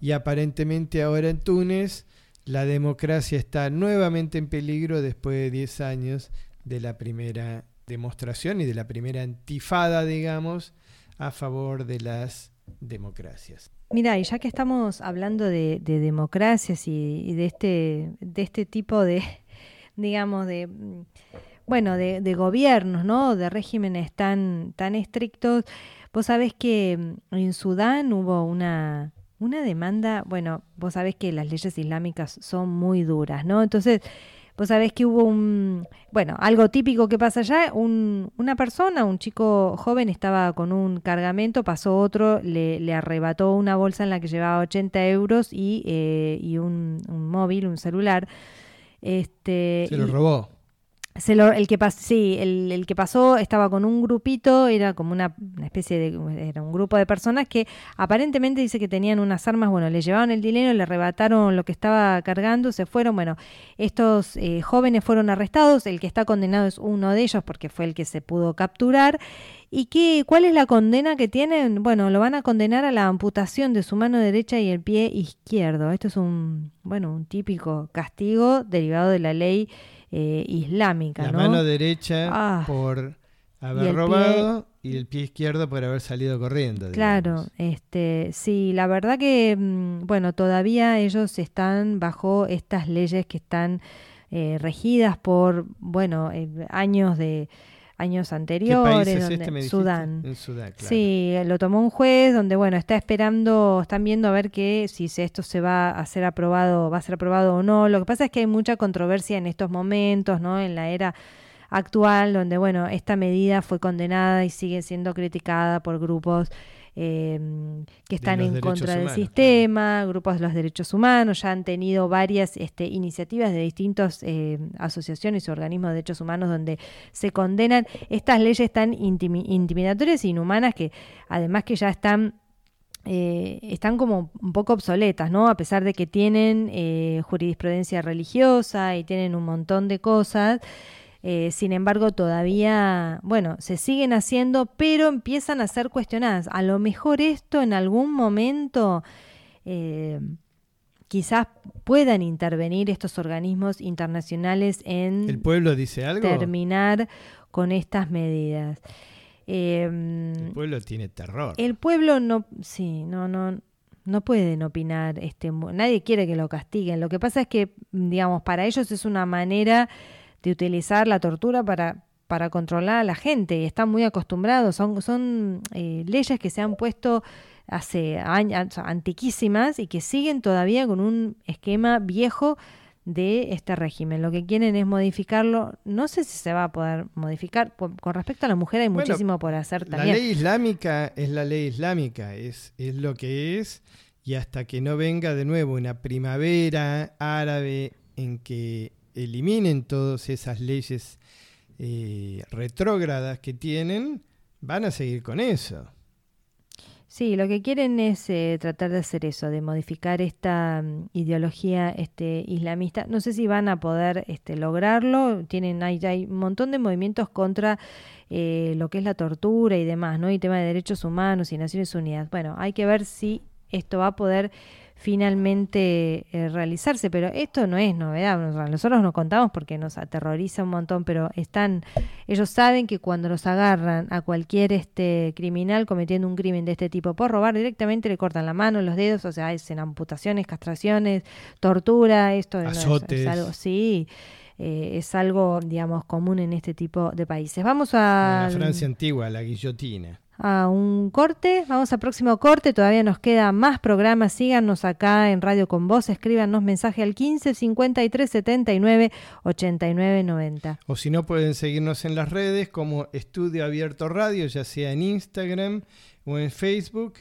y aparentemente ahora en Túnez la democracia está nuevamente en peligro después de 10 años de la primera demostración y de la primera antifada, digamos, a favor de las democracias. Mira, y ya que estamos hablando de, de democracias y, y de este de este tipo de, digamos, de bueno, de, de gobiernos, ¿no? De regímenes tan tan estrictos. Vos sabés que mm, en Sudán hubo una una demanda, bueno, vos sabés que las leyes islámicas son muy duras, ¿no? Entonces, vos sabés que hubo un, bueno, algo típico que pasa allá, un, una persona, un chico joven estaba con un cargamento, pasó otro, le, le arrebató una bolsa en la que llevaba 80 euros y, eh, y un, un móvil, un celular. Este, Se lo y- robó. Se lo- el que sí, el, el que pasó estaba con un grupito, era como una, una especie de, era un grupo de personas que aparentemente dice que tenían unas armas, bueno, le llevaron el dinero, le arrebataron lo que estaba cargando, se fueron, bueno, estos eh, jóvenes fueron arrestados, el que está condenado es uno de ellos porque fue el que se pudo capturar. ¿Y qué, cuál es la condena que tienen? Bueno, lo van a condenar a la amputación de su mano derecha y el pie izquierdo. Esto es un, bueno, un típico castigo derivado de la ley eh, islámica, La ¿no? mano derecha Ah. por Y haber pie- robado y el pie izquierdo por haber salido corriendo. Claro, este, sí, la verdad que, mm, bueno, todavía ellos están bajo estas leyes que están eh, regidas por, bueno, eh, años de años ¿Qué anteriores, país es donde- este, me dijiste? Sudán. En Sudán, claro. Sí, lo tomó un juez donde, bueno, está esperando, están viendo a ver que si esto se va a ser aprobado, va a ser aprobado o no. Lo que pasa es que hay mucha controversia en estos momentos, ¿no? En la era actual, donde, bueno, esta medida fue condenada y sigue siendo criticada por grupos eh, que están en contra del sistema, grupos de los derechos humanos, ya han tenido varias este, iniciativas de distintas eh, asociaciones y organismos de derechos humanos donde se condenan estas leyes tan intimi- intimidatorias e inhumanas que además que ya están eh, están como un poco obsoletas, ¿no? A pesar de que tienen eh, jurisprudencia religiosa y tienen un montón de cosas, eh, sin embargo todavía, bueno, se siguen haciendo, pero empiezan a ser cuestionadas. A lo mejor esto en algún momento eh, quizás puedan intervenir estos organismos internacionales en ¿El pueblo dice algo? terminar con estas medidas. Eh, El pueblo tiene terror. el pueblo no, sí, no, no, no pueden opinar. Este, nadie quiere que lo castiguen. Lo que pasa es que, digamos, para ellos es una manera de utilizar la tortura para para controlar a la gente y están muy acostumbrados. Son, son eh, leyes que se han puesto hace años, antiquísimas y que siguen todavía con un esquema viejo de este régimen. Lo que quieren es modificarlo. No sé si se va a poder modificar. Con respecto a la mujer hay Bueno, muchísimo por hacer La también. ley islámica es la ley islámica, es, es lo que es, y hasta que no venga de nuevo una primavera árabe en que eliminen todas esas leyes eh, retrógradas que tienen, van a seguir con eso. Sí, lo que quieren es eh, tratar de hacer eso, de modificar esta mm, ideología este, islamista. No sé si van a poder este, lograrlo. Tienen hay, hay un montón de movimientos contra eh, lo que es la tortura y demás, ¿no? Y tema de derechos humanos y Naciones Unidas. Bueno, hay que ver si esto va a poder finalmente eh, realizarse, pero esto no es novedad, nosotros nos contamos porque nos aterroriza un montón, pero están, ellos saben que cuando los agarran a cualquier este criminal cometiendo un crimen de este tipo por robar, directamente le cortan la mano, los dedos, o sea, es en amputaciones, castraciones, tortura, esto es, algo, sí. Eh, es algo, digamos, común en este tipo de países. Vamos a... la Francia antigua, la guillotina a un corte. Vamos al próximo corte. Todavía nos queda más programas. Síganos acá en Radio con Voz. Escríbanos mensaje al 15 53 79 89 90. O si no, pueden seguirnos en las redes como Estudio Abierto Radio, ya sea en Instagram o en Facebook.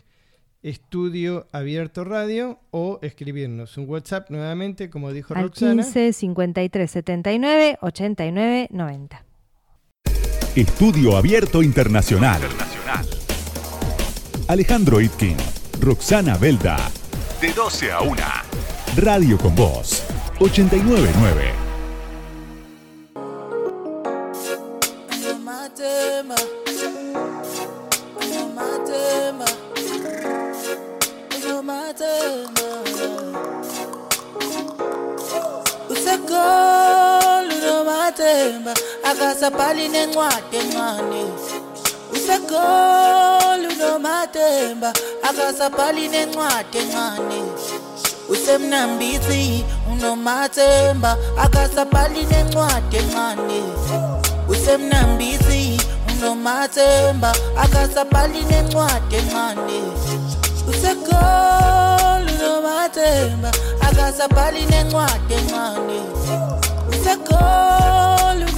Estudio Abierto Radio o escribirnos un WhatsApp nuevamente, como dijo al Roxana. 15 53 79 89 90. Estudio Abierto Internacional. Alejandro Itkin, Roxana Belda. De 12 a 1. Radio con Voz. 899. usekolo unomathemba akasabhali nencwadi encane usekolo unomathemba akasabhali nencwadi encane. Usemnambisi unomathemba akasabhali nencwadi encane. Usemnambisi unomathemba akasabhali nencwadi encane. Usekolo unomathemba akasabhali nencwadi encane. Usekolo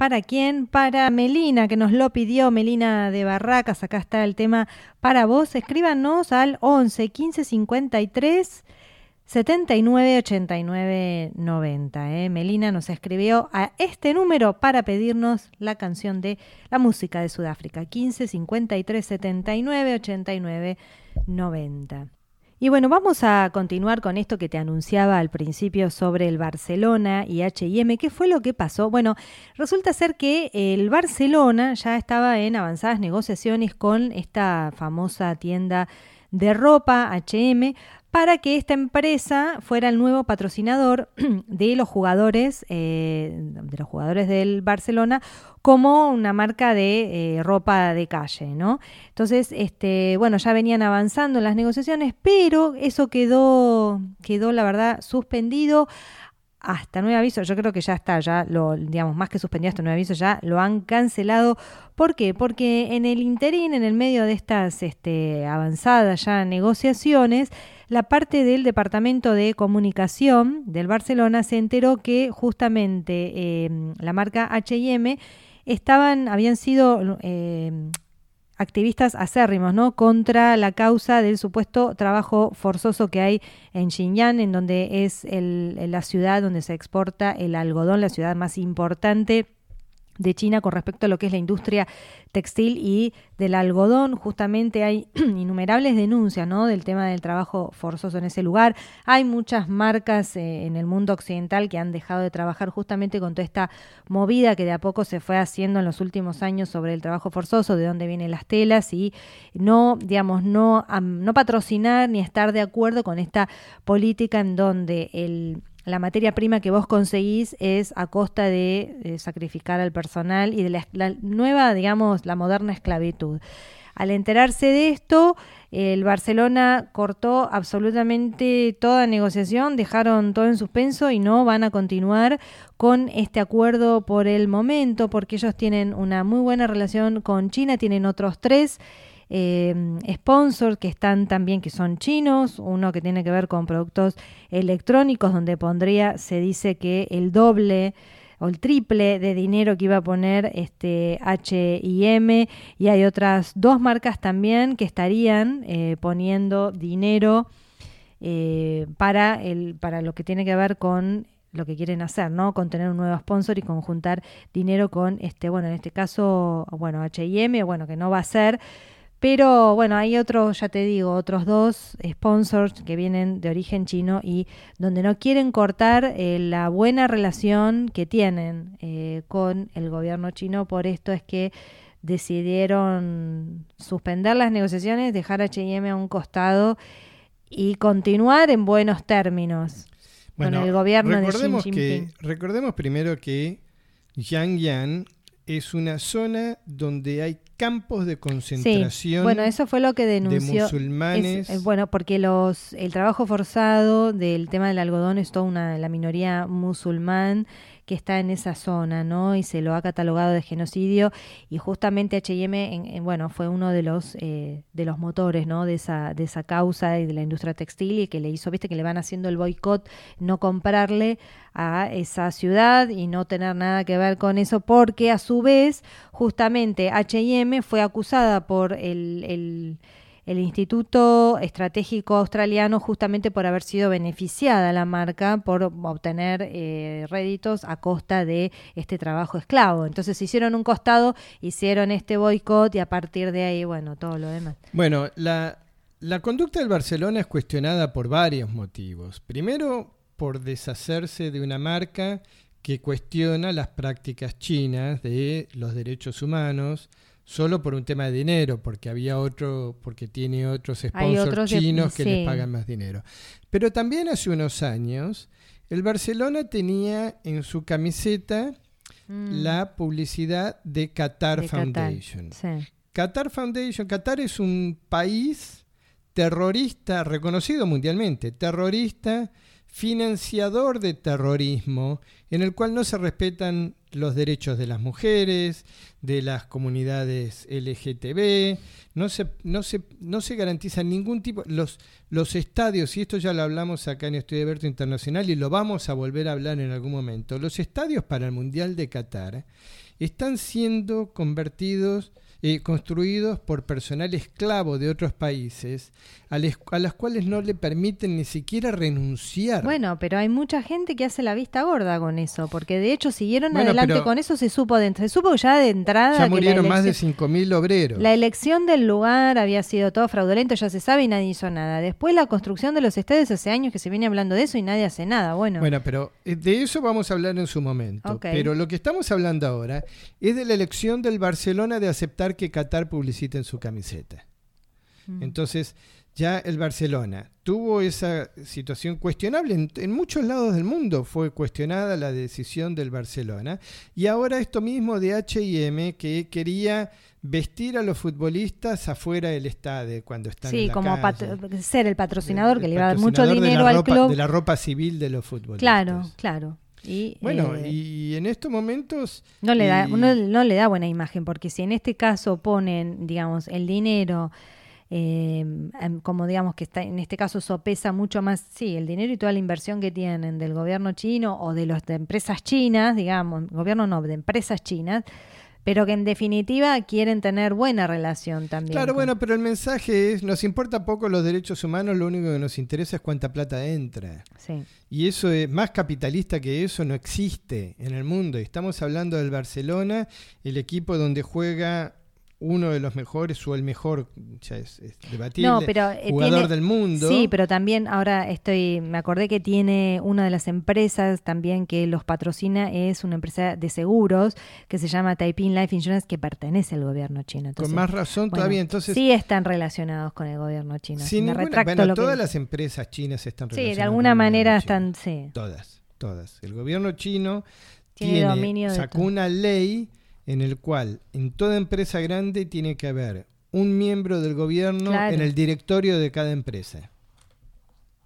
¿Para quién? Para Melina, que nos lo pidió, Melina de Barracas. Acá está el tema para vos. Escríbanos al 11 15 53 79 89 90. ¿eh? Melina nos escribió a este número para pedirnos la canción de la música de Sudáfrica. 15 53 79 89 90. Y bueno, vamos a continuar con esto que te anunciaba al principio sobre el Barcelona y HM. ¿Qué fue lo que pasó? Bueno, resulta ser que el Barcelona ya estaba en avanzadas negociaciones con esta famosa tienda de ropa HM para que esta empresa fuera el nuevo patrocinador *clears throat* de los jugadores eh, de los jugadores del Barcelona como una marca de eh, ropa de calle, ¿no? Entonces, este, bueno, ya venían avanzando en las negociaciones, pero eso quedó, quedó la verdad suspendido hasta nuevo aviso, yo creo que ya está, ya lo, digamos, más que suspendido hasta nuevo aviso, ya lo han cancelado. ¿Por qué? Porque en el interín, en el medio de estas este, avanzadas ya negociaciones, la parte del Departamento de Comunicación del Barcelona se enteró que justamente eh, la marca HM estaban, habían sido eh, activistas acérrimos, ¿no? Contra la causa del supuesto trabajo forzoso que hay en Xinjiang, en donde es el, la ciudad donde se exporta el algodón, la ciudad más importante de China con respecto a lo que es la industria textil y del algodón. Justamente hay *clears throat* innumerables denuncias ¿no? del tema del trabajo forzoso en ese lugar. Hay muchas marcas eh, en el mundo occidental que han dejado de trabajar justamente con toda esta movida que de a poco se fue haciendo en los últimos años sobre el trabajo forzoso, de dónde vienen las telas y no, digamos, no, no patrocinar ni estar de acuerdo con esta política en donde el la materia prima que vos conseguís es a costa de, sacrificar al personal y de la, nueva, digamos, la moderna esclavitud. Al enterarse de esto, el Barcelona cortó absolutamente toda negociación, dejaron todo en suspenso y no van a continuar con este acuerdo por el momento, porque ellos tienen una muy buena relación con China, tienen otros tres eh, sponsors que están también, que son chinos, uno que tiene que ver con productos electrónicos, donde pondría, se dice que el doble o el triple de dinero que iba a poner este H&M y hay otras dos marcas también que estarían eh, poniendo dinero eh, para, el, para lo que tiene que ver con lo que quieren hacer, ¿no? Con tener un nuevo sponsor y conjuntar dinero con este, bueno, en este caso, bueno, H&M, bueno, que no va a ser, pero bueno, hay otros, ya te digo, otros dos sponsors que vienen de origen chino y donde no quieren cortar eh, la buena relación que tienen eh, con el gobierno chino, por esto es que decidieron suspender las negociaciones, dejar H&M a un costado y continuar en buenos términos con el gobierno de Xi Jinping. Que, recordemos primero que Yangyang es una zona donde hay campos de concentración. bueno, eso fue lo que denunció. De musulmanes. Es, bueno, porque los el trabajo forzado del tema del algodón es toda una la minoría musulmán que está en esa zona, ¿no? Y se lo ha catalogado de genocidio y justamente H&M, en, bueno, fue uno de los eh, de los motores, ¿no? De esa de esa causa y de la industria textil y que le hizo, viste, que le van haciendo el boicot, no comprarle a esa ciudad y no tener nada que ver con eso, porque a su vez, justamente H&M fue acusada por el el Instituto Estratégico Australiano justamente por haber sido beneficiada la marca por obtener eh, réditos a costa de este trabajo esclavo. Entonces hicieron un costado, hicieron este boicot y a partir de ahí, bueno, todo lo demás. Bueno, la, la conducta del Barcelona es cuestionada por varios motivos. Primero, por deshacerse de una marca que cuestiona las prácticas chinas de los derechos humanos, solo por un tema de dinero, porque había otro, porque tiene otros sponsors chinos que les pagan más dinero. Pero también hace unos años, el Barcelona tenía en su camiseta mm. la publicidad de Qatar Foundation. Qatar. Foundation, Qatar es un país terrorista, reconocido mundialmente, terrorista, financiador de terrorismo, en el cual no se respetan los derechos de las mujeres, de las comunidades LGTB, no se, no se, no se garantiza ningún tipo, los, los estadios, y esto ya lo hablamos acá en Estudio Abierto Internacional y lo vamos a volver a hablar en algún momento, los estadios para el Mundial de Qatar están siendo convertidos eh, construidos por personal esclavo de otros países, a, las cuales no le permiten ni siquiera renunciar. Bueno, pero hay mucha gente que hace la vista gorda con eso, porque de hecho siguieron adelante con eso, se supo de, se supo ya de entrada. Ya murieron más de 5.000 obreros. La elección del lugar había sido todo fraudulento, ya se sabe y nadie hizo nada. Después la construcción de los estadios hace años que se viene hablando de eso y nadie hace nada. Bueno, bueno pero eh, de eso vamos a hablar en su momento. Pero lo que estamos hablando ahora es de la elección del Barcelona de aceptar que Qatar publicite en su camiseta. Mm. Entonces, ya el Barcelona tuvo esa situación cuestionable. En, muchos lados del mundo fue cuestionada la decisión del Barcelona. Y ahora esto mismo de HM que quería vestir a los futbolistas afuera del estadio cuando están sí, en la como ser el patrocinador que le iba a dar mucho dinero al club. De la ropa civil de los futbolistas. Claro, claro. Y, bueno, eh, y en estos momentos... No le, da, no, le da buena imagen, porque si en este caso ponen, digamos, el dinero, eh, como digamos que está en este caso sopesa mucho más, sí, el dinero y toda la inversión que tienen del gobierno chino o de las de empresas chinas, digamos, gobierno no, de empresas chinas, pero que en definitiva quieren tener buena relación también. Claro, bueno, pero el mensaje es, nos importa poco los derechos humanos, lo único que nos interesa es cuánta plata entra. Sí. Y eso es más capitalista que eso no existe en el mundo. Estamos hablando del Barcelona, el equipo donde juega uno de los mejores o el mejor, ya es, debatible, eh, jugador del mundo. Sí, pero también ahora estoy, me acordé que tiene una de las empresas también que los patrocina, es una empresa de seguros que se llama Taiping Life Insurance que pertenece al gobierno chino. con más razón todavía, entonces... Sí están relacionados con el gobierno chino. Sin ninguna, bueno, todas las empresas chinas están relacionadas. Sí, de alguna manera están, sí. Todas, todas. El gobierno chino tiene, dominio sacó una ley en el cual en toda empresa grande tiene que haber un miembro del gobierno en el directorio de cada empresa.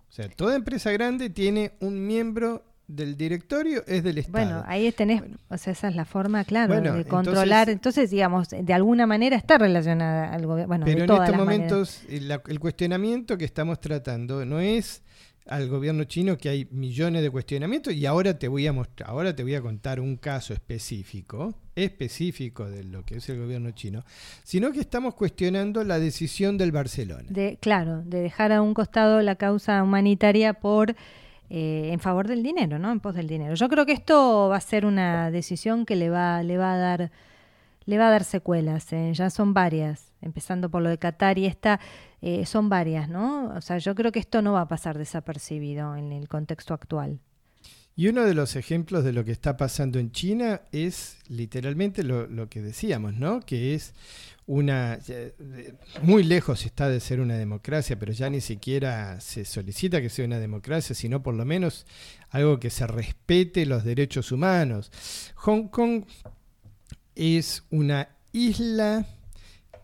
O sea, toda empresa grande tiene un miembro del directorio es del Estado. Bueno, ahí tenés, o sea, esa es la forma, claro, de controlar. Entonces, digamos, de alguna manera está relacionada al gobierno. pero en estos momentos, el, cuestionamiento que estamos tratando no es al gobierno chino que hay millones de cuestionamientos y ahora te voy a mostrar, ahora te voy a contar un caso específico, específico de lo que es el gobierno chino, sino que estamos cuestionando la decisión del Barcelona. De, claro, de dejar a un costado la causa humanitaria por eh, en favor del dinero, ¿no? En pos del dinero. Yo creo que esto va a ser una decisión que le va, le va a dar, le va a dar secuelas. ¿eh? Ya son varias, empezando por lo de Qatar y esta, eh, son varias, ¿no? O sea, yo creo que esto no va a pasar desapercibido en el contexto actual. Y uno de los ejemplos de lo que está pasando en China es literalmente lo, lo que decíamos, ¿no? Que es una muy lejos está de ser una democracia, pero ya ni siquiera se solicita que sea una democracia, sino por lo menos algo que se respete los derechos humanos. Hong Kong es una isla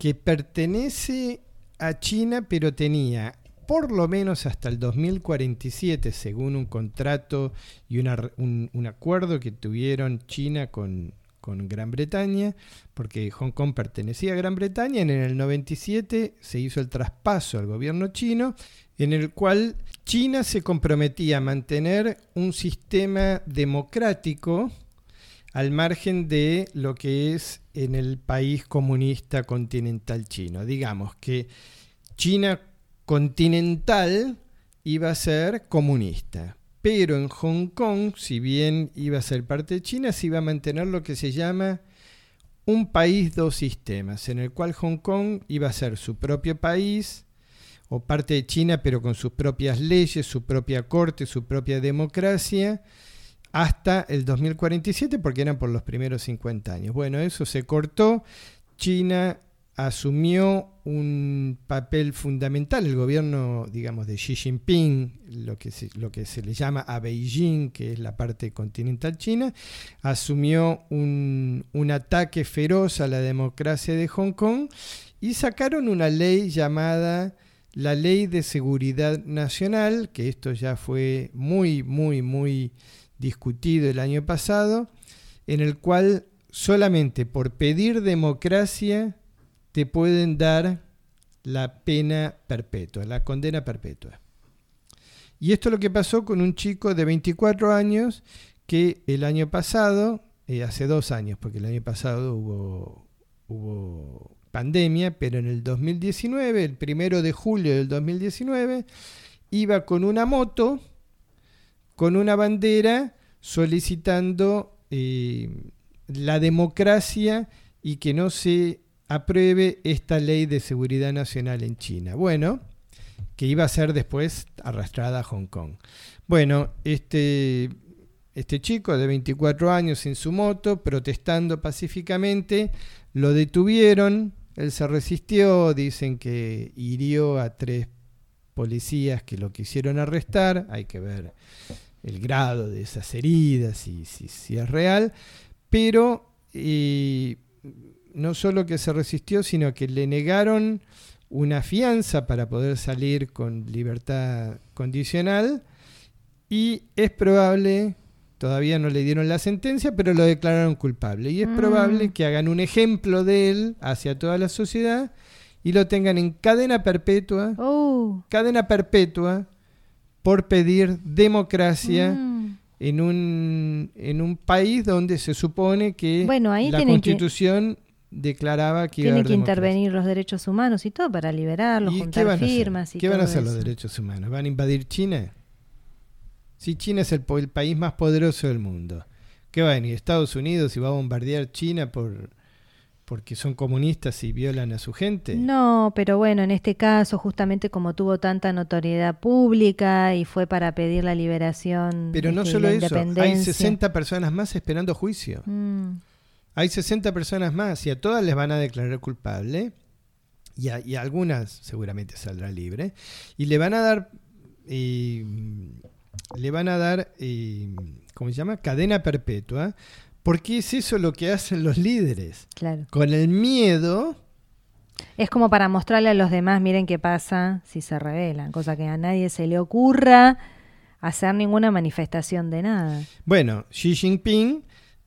que pertenece a China, pero tenía por lo menos hasta el 2047, según un contrato y un, un acuerdo que tuvieron China con, con Gran Bretaña, porque Hong Kong pertenecía a Gran Bretaña, en el 97 se hizo el traspaso al gobierno chino, en el cual China se comprometía a mantener un sistema democrático al margen de lo que es en el país comunista continental chino. Digamos que China continental iba a ser comunista, pero en Hong Kong, si bien iba a ser parte de China, se iba a mantener lo que se llama un país, dos sistemas, en el cual Hong Kong iba a ser su propio país o parte de China, pero con sus propias leyes, su propia corte, su propia democracia, hasta el 2047, porque eran por los primeros 50 años. Bueno, eso se cortó. China asumió un papel fundamental el gobierno, digamos, de Xi Jinping, lo que, se, lo que se le llama a Beijing, que es la parte continental china, asumió un, un ataque feroz a la democracia de Hong Kong y sacaron una ley llamada la Ley de Seguridad Nacional, que esto ya fue muy, muy, muy discutido el año pasado, en el cual solamente por pedir democracia te pueden dar la pena perpetua, la condena perpetua. Y esto es lo que pasó con un chico de 24 años que el año pasado, eh, hace dos años, porque el año pasado hubo, hubo pandemia, pero en el 2019, el primero de julio del 2019, iba con una moto, con una bandera, solicitando eh, la democracia y que no se apruebe esta ley de seguridad nacional en China. Bueno, que iba a ser después arrastrada a Hong Kong. Bueno, este, este chico de 24 años en su moto, protestando pacíficamente, lo detuvieron, él se resistió, dicen que hirió a tres policías que lo quisieron arrestar, hay que ver el grado de esas heridas y si, es real, pero eh, no solo que se resistió, sino que le negaron una fianza para poder salir con libertad condicional y es probable, todavía no le dieron la sentencia, pero lo declararon culpable y es Mm. probable que hagan un ejemplo de él hacia toda la sociedad y lo tengan en cadena perpetua, Oh, cadena perpetua por pedir democracia mm. en un en un país donde se supone que Bueno, ahí la tienen que- Constitución declaraba que iba a Tienen que democracia. intervenir los derechos humanos y todo para liberarlos, ¿Y qué juntar van a hacer? firmas y ¿Qué van a hacer los derechos humanos? ¿Van a invadir China? Si China es el, el país más poderoso del mundo, ¿qué va a venir Estados Unidos y va a bombardear China por porque son comunistas y violan a su gente? No, pero bueno, en este caso, justamente como tuvo tanta notoriedad pública y fue para pedir la liberación Pero no este, solo eso, hay independencia. 60 personas más esperando juicio. Mm, Hay 60 personas más y a todas les van a declarar culpable y a, y a algunas seguramente saldrá libre y le van a dar eh, le van a dar ¿cómo se llama? cadena perpetua porque es eso lo que hacen los líderes claro. con el miedo Es como para mostrarle a los demás, miren qué pasa si se rebelan, cosa que a nadie se le ocurra hacer ninguna manifestación de nada. Bueno, Xi Jinping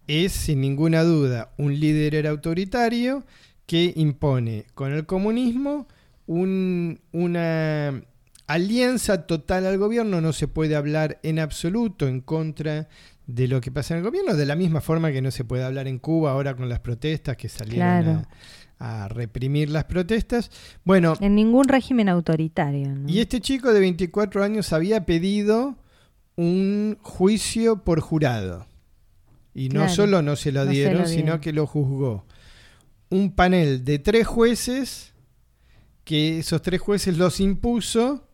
es sin ninguna duda un líder autoritario que impone con el comunismo un- una alianza total al gobierno. No se puede hablar en absoluto en contra de lo que pasa en el gobierno, de la misma forma que no se puede hablar en Cuba ahora con las protestas que salieron Claro. a, a reprimir las protestas. Bueno, En ningún régimen autoritario. ¿no? y este chico de 24 años había pedido un juicio por jurado. Y no solo no se lo no se dieron, lo sino que lo juzgó un panel de tres jueces, que esos tres jueces los impuso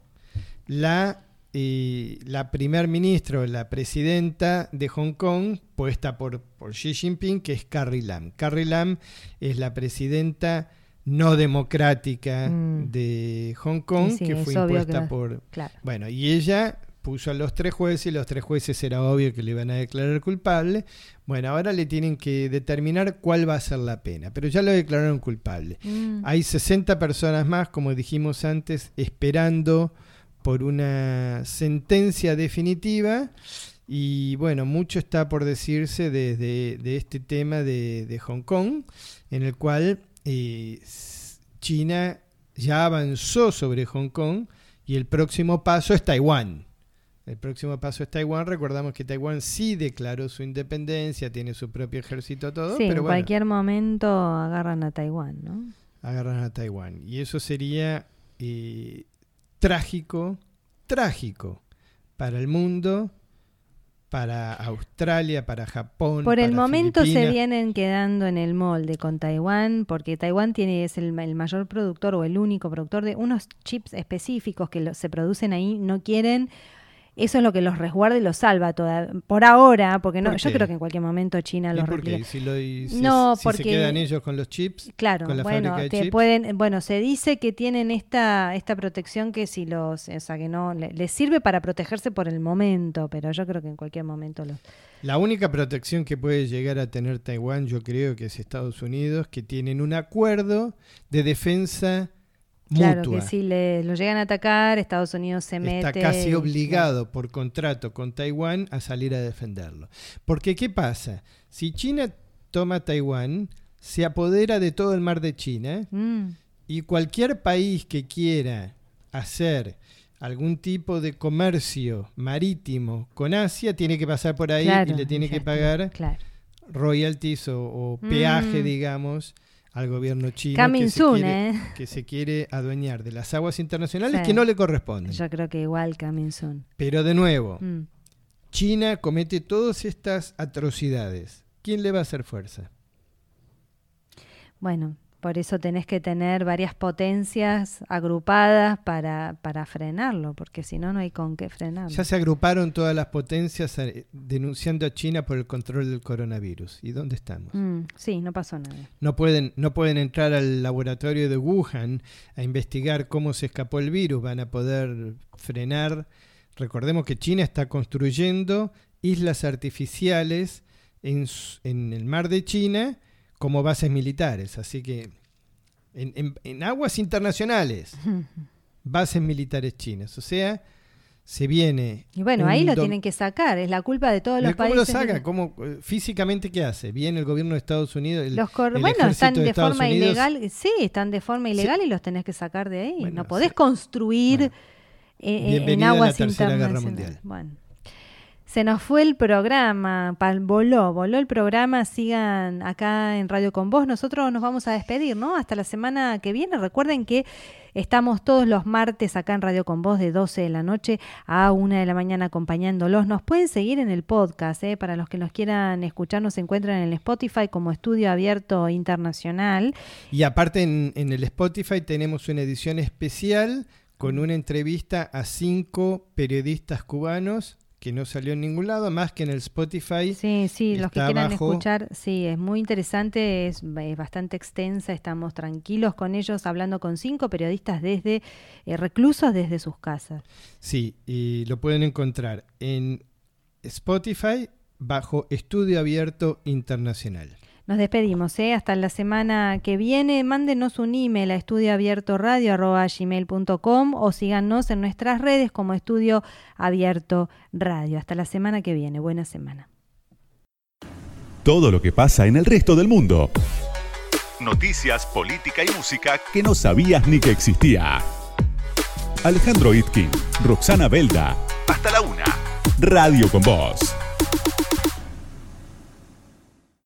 la, eh, la primer ministra o la presidenta de Hong Kong, puesta por, por Xi Jinping, que es Carrie Lam. Carrie Lam es la presidenta no democrática Mm. de Hong Kong, Sí, sí, que fue que impuesta por, Claro. bueno, y ella puso a los tres jueces y los tres jueces era obvio que le iban a declarar culpable. Bueno, ahora le tienen que determinar cuál va a ser la pena, pero ya lo declararon culpable. Mm. Hay 60 personas más, como dijimos antes, esperando por una sentencia definitiva. Y bueno, mucho está por decirse desde de este tema de, de Hong Kong, en el cual eh, China ya avanzó sobre Hong Kong y el próximo paso es Taiwán. El próximo paso es Taiwán. Recordamos que Taiwán sí declaró su independencia, tiene su propio ejército, todo, Sí, pero en bueno, cualquier momento agarran a Taiwán, ¿no? agarran a Taiwán. Y eso sería eh, trágico, trágico para el mundo, para Australia, para Japón. Por el para momento se vienen quedando en el molde con Taiwán, porque Taiwán tiene es el, el mayor productor o el único productor de unos chips específicos que lo- se producen ahí. No quieren, eso es lo que los resguarda y los salva toda, por ahora, porque no, ¿Por yo creo que en cualquier momento China ¿Y los por qué? Si, lo- si- No, si porque- se quedan ellos con los chips, Claro, con la bueno, fábrica de te chips. pueden, bueno, se dice que tienen esta esta protección que si los, o sea, que no le- les sirve para protegerse por el momento, pero yo creo que en cualquier momento los La única protección que puede llegar a tener Taiwán, yo creo que es Estados Unidos, que tienen un acuerdo de defensa Claro mutua. que si le, lo llegan a atacar, Estados Unidos se mete. Está casi y- obligado por contrato con Taiwán a salir a defenderlo. Porque, ¿qué pasa? Si China toma Taiwán, se apodera de todo el mar de China Mm, y cualquier país que quiera hacer algún tipo de comercio marítimo con Asia tiene que pasar por ahí claro, y le tiene que pagar Claro. royalties o, o peaje, Mm. digamos, al gobierno chino que se, quiere, ¿eh? que se quiere adueñar de las aguas internacionales Sí. que no le corresponden. Yo creo que igual coming soon. Pero de nuevo, Mm. China comete todas estas atrocidades. ¿Quién le va a hacer fuerza? Bueno, por eso tenés que tener varias potencias agrupadas para, para frenarlo, porque si no, no hay con qué frenarlo. Ya se agruparon todas las potencias eh, denunciando a China por el control del coronavirus. ¿Y dónde estamos? Mm, sí, no pasó nada. No pueden, no pueden entrar al laboratorio de Wuhan a investigar cómo se escapó el virus. Van a poder frenar. Recordemos que China está construyendo islas artificiales en, en el mar de China como bases militares. Así que en, en- en aguas internacionales, *laughs* bases militares chinas. O sea, se viene. Y bueno, ahí lo tienen que sacar, es la culpa de todos los ¿Cómo países. lo saca? ¿Cómo, eh, físicamente qué hace? ¿Viene el gobierno de Estados Unidos? el- Los el bueno, están de, forma Unidos? ilegal, sí, están de forma ilegal y los tenés que sacar de ahí. Bueno, no podés sí. construir Bueno. eh, eh, en Bienvenida a la aguas Tercera Guerra internacionales. Mundial. Bueno. Se nos fue el programa, pal- voló, voló el programa. Sigan acá en Radio con Vos. Nosotros nos vamos a despedir, ¿no? Hasta la semana que viene. Recuerden que estamos todos los martes acá en Radio con Vos de 12 de la noche a 1 de la mañana acompañándolos. Nos pueden seguir en el podcast, ¿eh? Para los que nos quieran escuchar, nos encuentran en el Spotify como Estudio Abierto Internacional. Y aparte en, en el Spotify tenemos una edición especial con una entrevista a cinco periodistas cubanos que no salió en ningún lado, más que en el Spotify. Sí, sí, los que quieran abajo. escuchar, sí, es muy interesante, es, es bastante extensa, estamos tranquilos con ellos, hablando con cinco periodistas desde eh, reclusos desde sus casas. Sí, y lo pueden encontrar en Spotify bajo Estudio Abierto Internacional. Nos despedimos, ¿eh? hasta la semana que viene. Mándenos un email a estudioabiertoradio.gmail.com o síganos en nuestras redes como Estudio Abierto Radio. Hasta la semana que viene. Buena semana. Todo lo que pasa en el resto del mundo. Noticias, política y música que no sabías ni que existía. Alejandro Itkin, Roxana Belda. Hasta la una. Radio con Voz.